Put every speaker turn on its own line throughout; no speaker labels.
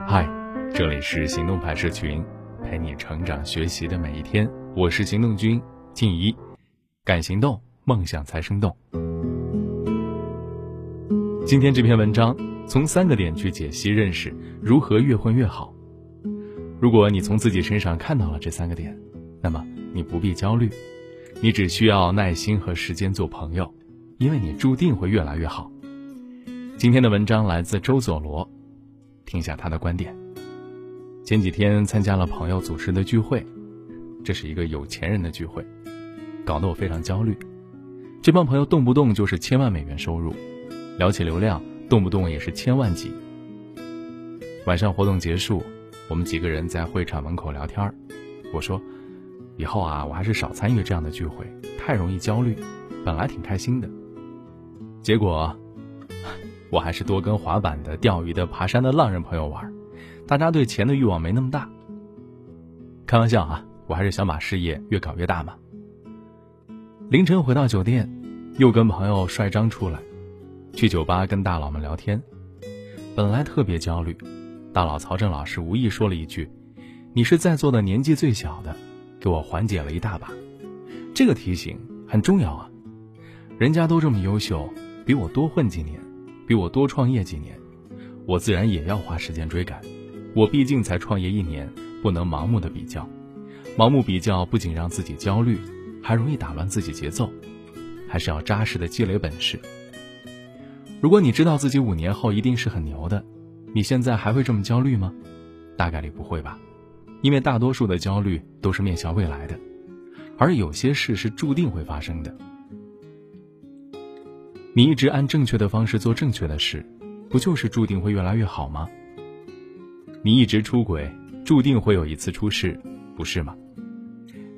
嗨，这里是行动派社群，陪你成长学习的每一天。我是行动君静怡，敢行动，梦想才生动。今天这篇文章从三个点去解析认识如何越混越好。如果你从自己身上看到了这三个点，那么你不必焦虑，你只需要耐心和时间做朋友，因为你注定会越来越好。今天的文章来自周佐罗。听一下他的观点。前几天参加了朋友组织的聚会，这是一个有钱人的聚会，搞得我非常焦虑。这帮朋友动不动就是千万美元收入，聊起流量动不动也是千万级。晚上活动结束，我们几个人在会场门口聊天我说：“以后啊，我还是少参与这样的聚会，太容易焦虑。本来挺开心的，结果……”我还是多跟滑板的、钓鱼的、爬山的浪人朋友玩，大家对钱的欲望没那么大。开玩笑啊，我还是想把事业越搞越大嘛。凌晨回到酒店，又跟朋友帅张出来，去酒吧跟大佬们聊天。本来特别焦虑，大佬曹正老师无意说了一句：“你是在座的年纪最小的”，给我缓解了一大把。这个提醒很重要啊，人家都这么优秀，比我多混几年。比我多创业几年，我自然也要花时间追赶。我毕竟才创业一年，不能盲目的比较。盲目比较不仅让自己焦虑，还容易打乱自己节奏。还是要扎实的积累本事。如果你知道自己五年后一定是很牛的，你现在还会这么焦虑吗？大概率不会吧，因为大多数的焦虑都是面向未来的，而有些事是注定会发生的。你一直按正确的方式做正确的事，不就是注定会越来越好吗？你一直出轨，注定会有一次出事，不是吗？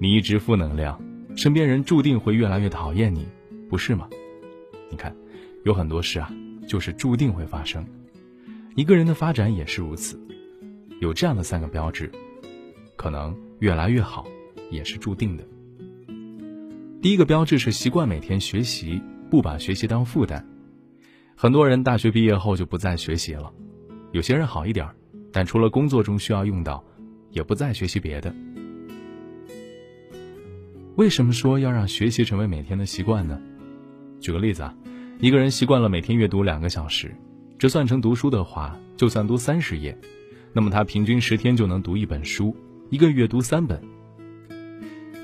你一直负能量，身边人注定会越来越讨厌你，不是吗？你看，有很多事啊，就是注定会发生。一个人的发展也是如此，有这样的三个标志，可能越来越好，也是注定的。第一个标志是习惯每天学习。不把学习当负担，很多人大学毕业后就不再学习了。有些人好一点，但除了工作中需要用到，也不再学习别的。为什么说要让学习成为每天的习惯呢？举个例子啊，一个人习惯了每天阅读两个小时，这算成读书的话，就算读三十页，那么他平均十天就能读一本书，一个月读三本。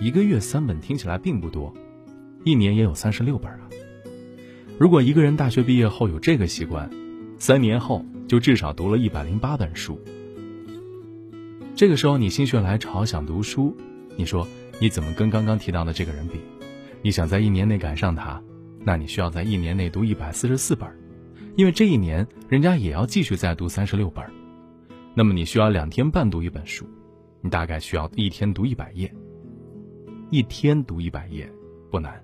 一个月三本听起来并不多，一年也有三十六本啊。如果一个人大学毕业后有这个习惯，三年后就至少读了一百零八本书。这个时候你心血来潮想读书，你说你怎么跟刚刚提到的这个人比？你想在一年内赶上他，那你需要在一年内读一百四十四本，因为这一年人家也要继续再读三十六本。那么你需要两天半读一本书，你大概需要一天读一百页。一天读一百页不难，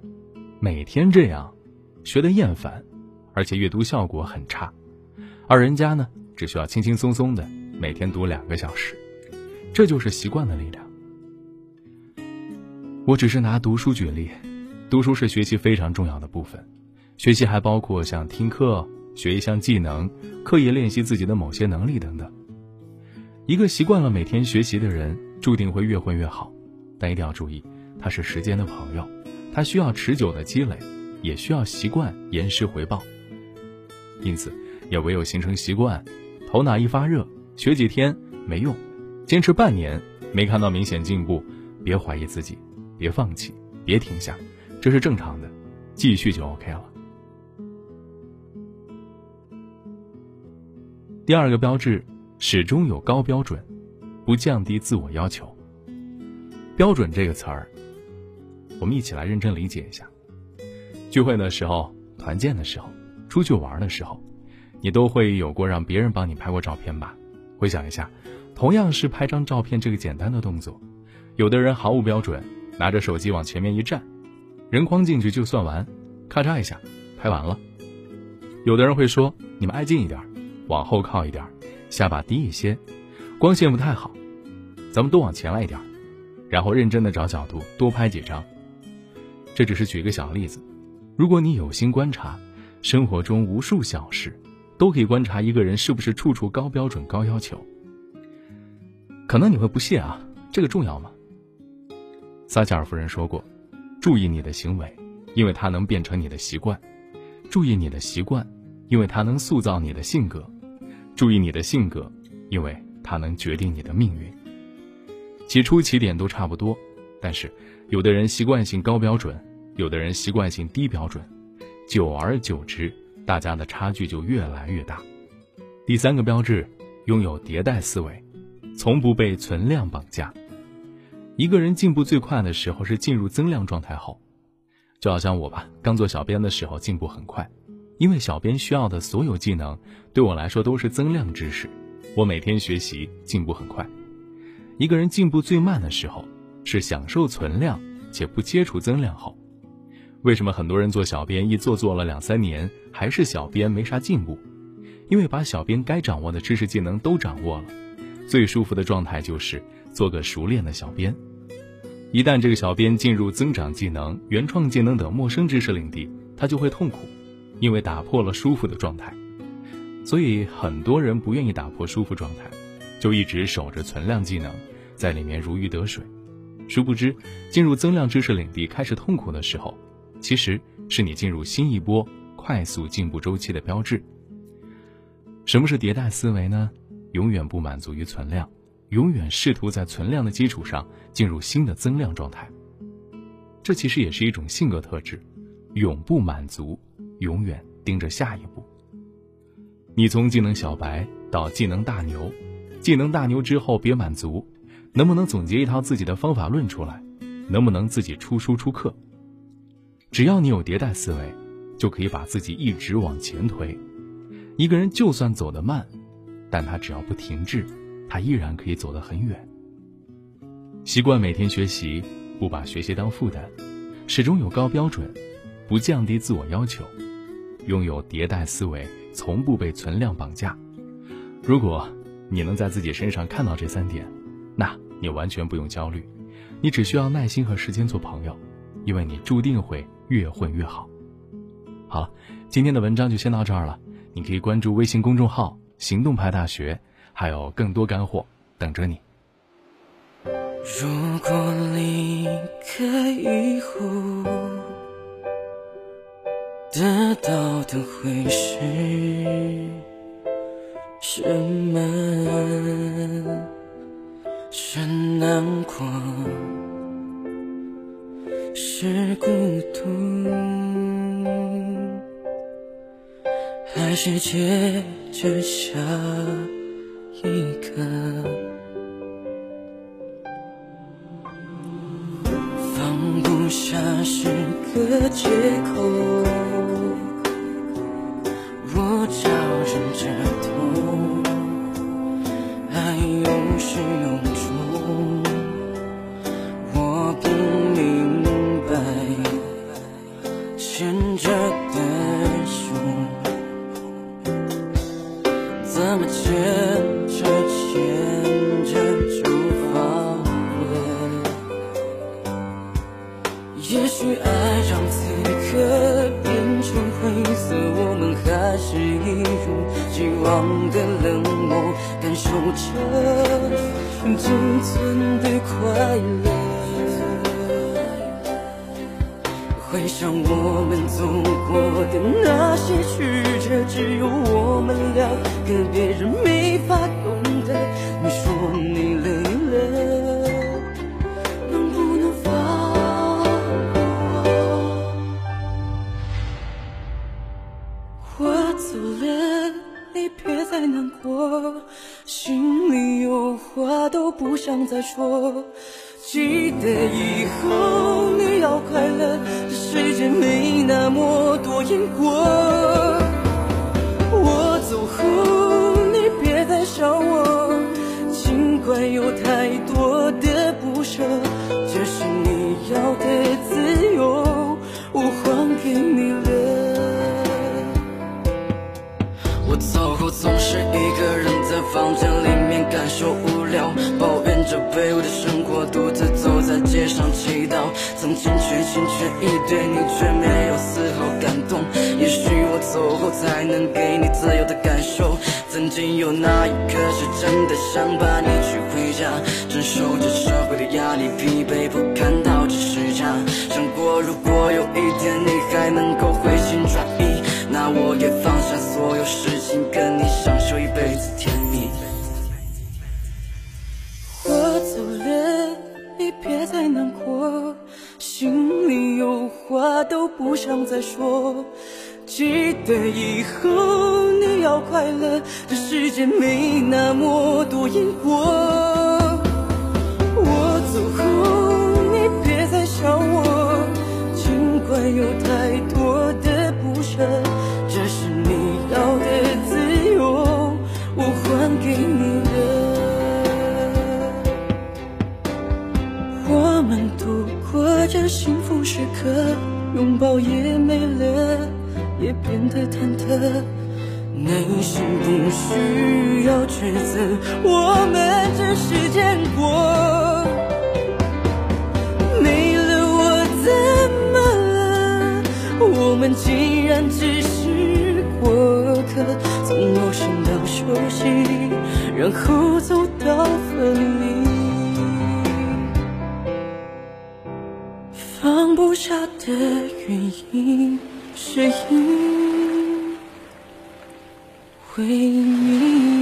每天这样。学得厌烦，而且阅读效果很差，而人家呢，只需要轻轻松松的每天读两个小时，这就是习惯的力量。我只是拿读书举例，读书是学习非常重要的部分，学习还包括像听课、学一项技能、刻意练习自己的某些能力等等。一个习惯了每天学习的人，注定会越混越好，但一定要注意，他是时间的朋友，他需要持久的积累。也需要习惯延时回报，因此也唯有形成习惯，头脑一发热，学几天没用，坚持半年没看到明显进步，别怀疑自己，别放弃，别停下，这是正常的，继续就 OK 了。第二个标志，始终有高标准，不降低自我要求。标准这个词儿，我们一起来认真理解一下。聚会的时候、团建的时候、出去玩的时候，你都会有过让别人帮你拍过照片吧？回想一下，同样是拍张照片这个简单的动作，有的人毫无标准，拿着手机往前面一站，人框进去就算完，咔嚓一下拍完了。有的人会说：“你们挨近一点，往后靠一点，下巴低一些，光线不太好，咱们都往前来一点，然后认真的找角度多拍几张。”这只是举个小例子。如果你有心观察，生活中无数小事，都可以观察一个人是不是处处高标准、高要求。可能你会不屑啊，这个重要吗？撒切尔夫人说过：“注意你的行为，因为它能变成你的习惯；注意你的习惯，因为它能塑造你的性格；注意你的性格，因为它能决定你的命运。”起初起点都差不多，但是有的人习惯性高标准，有的人习惯性低标准，久而久之，大家的差距就越来越大。第三个标志，拥有迭代思维，从不被存量绑架。一个人进步最快的时候是进入增量状态后，就好像我吧，刚做小编的时候进步很快，因为小编需要的所有技能对我来说都是增量知识，我每天学习进步很快。一个人进步最慢的时候，是享受存量且不接触增量后。为什么很多人做小编一做做了两三年还是小编没啥进步？因为把小编该掌握的知识技能都掌握了，最舒服的状态就是做个熟练的小编。一旦这个小编进入增长技能、原创技能等陌生知识领地，他就会痛苦，因为打破了舒服的状态。所以很多人不愿意打破舒服状态。就一直守着存量技能，在里面如鱼得水，殊不知进入增量知识领地开始痛苦的时候，其实是你进入新一波快速进步周期的标志。什么是迭代思维呢？永远不满足于存量，永远试图在存量的基础上进入新的增量状态。这其实也是一种性格特质，永不满足，永远盯着下一步。你从技能小白到技能大牛。技能大牛之后别满足，能不能总结一套自己的方法论出来？能不能自己出书出课？只要你有迭代思维，就可以把自己一直往前推。一个人就算走得慢，但他只要不停滞，他依然可以走得很远。习惯每天学习，不把学习当负担，始终有高标准，不降低自我要求，拥有迭代思维，从不被存量绑架。如果。你能在自己身上看到这三点，那你完全不用焦虑，你只需要耐心和时间做朋友，因为你注定会越混越好。好了，今天的文章就先到这儿了，你可以关注微信公众号“行动派大学”，还有更多干货等着你。
如果离开以后，得到的会是。什么是难过？是孤独，还是接着下一个？放不下是个借口。的冷漠，感受着仅存的快乐。回想我们走过的那些曲折，只有我们两个，别人没法懂得。想再说。记得以后你要快乐，这世界没那么多因果。我走后你别再想我，尽管有太多的不舍，上祈祷。曾经全心全意对你，却没有丝毫感动。也许我走后才能给你自由的感受。曾经有那一刻是真的想把你娶回。
家，承受着社会的压力，疲惫不堪倒计时差。想过如果有一天你还能够回心转意，那我也放下所有事情，跟你享受一辈子甜蜜。
都不想再说。记得以后你要快乐，这世界没那么多因果。也变得忐忑，内心不需要抉择，我们只是见过。没了我怎么了？我们既然只是过客，从陌生到熟悉，然后走到分离，放不下的原因。是因为你。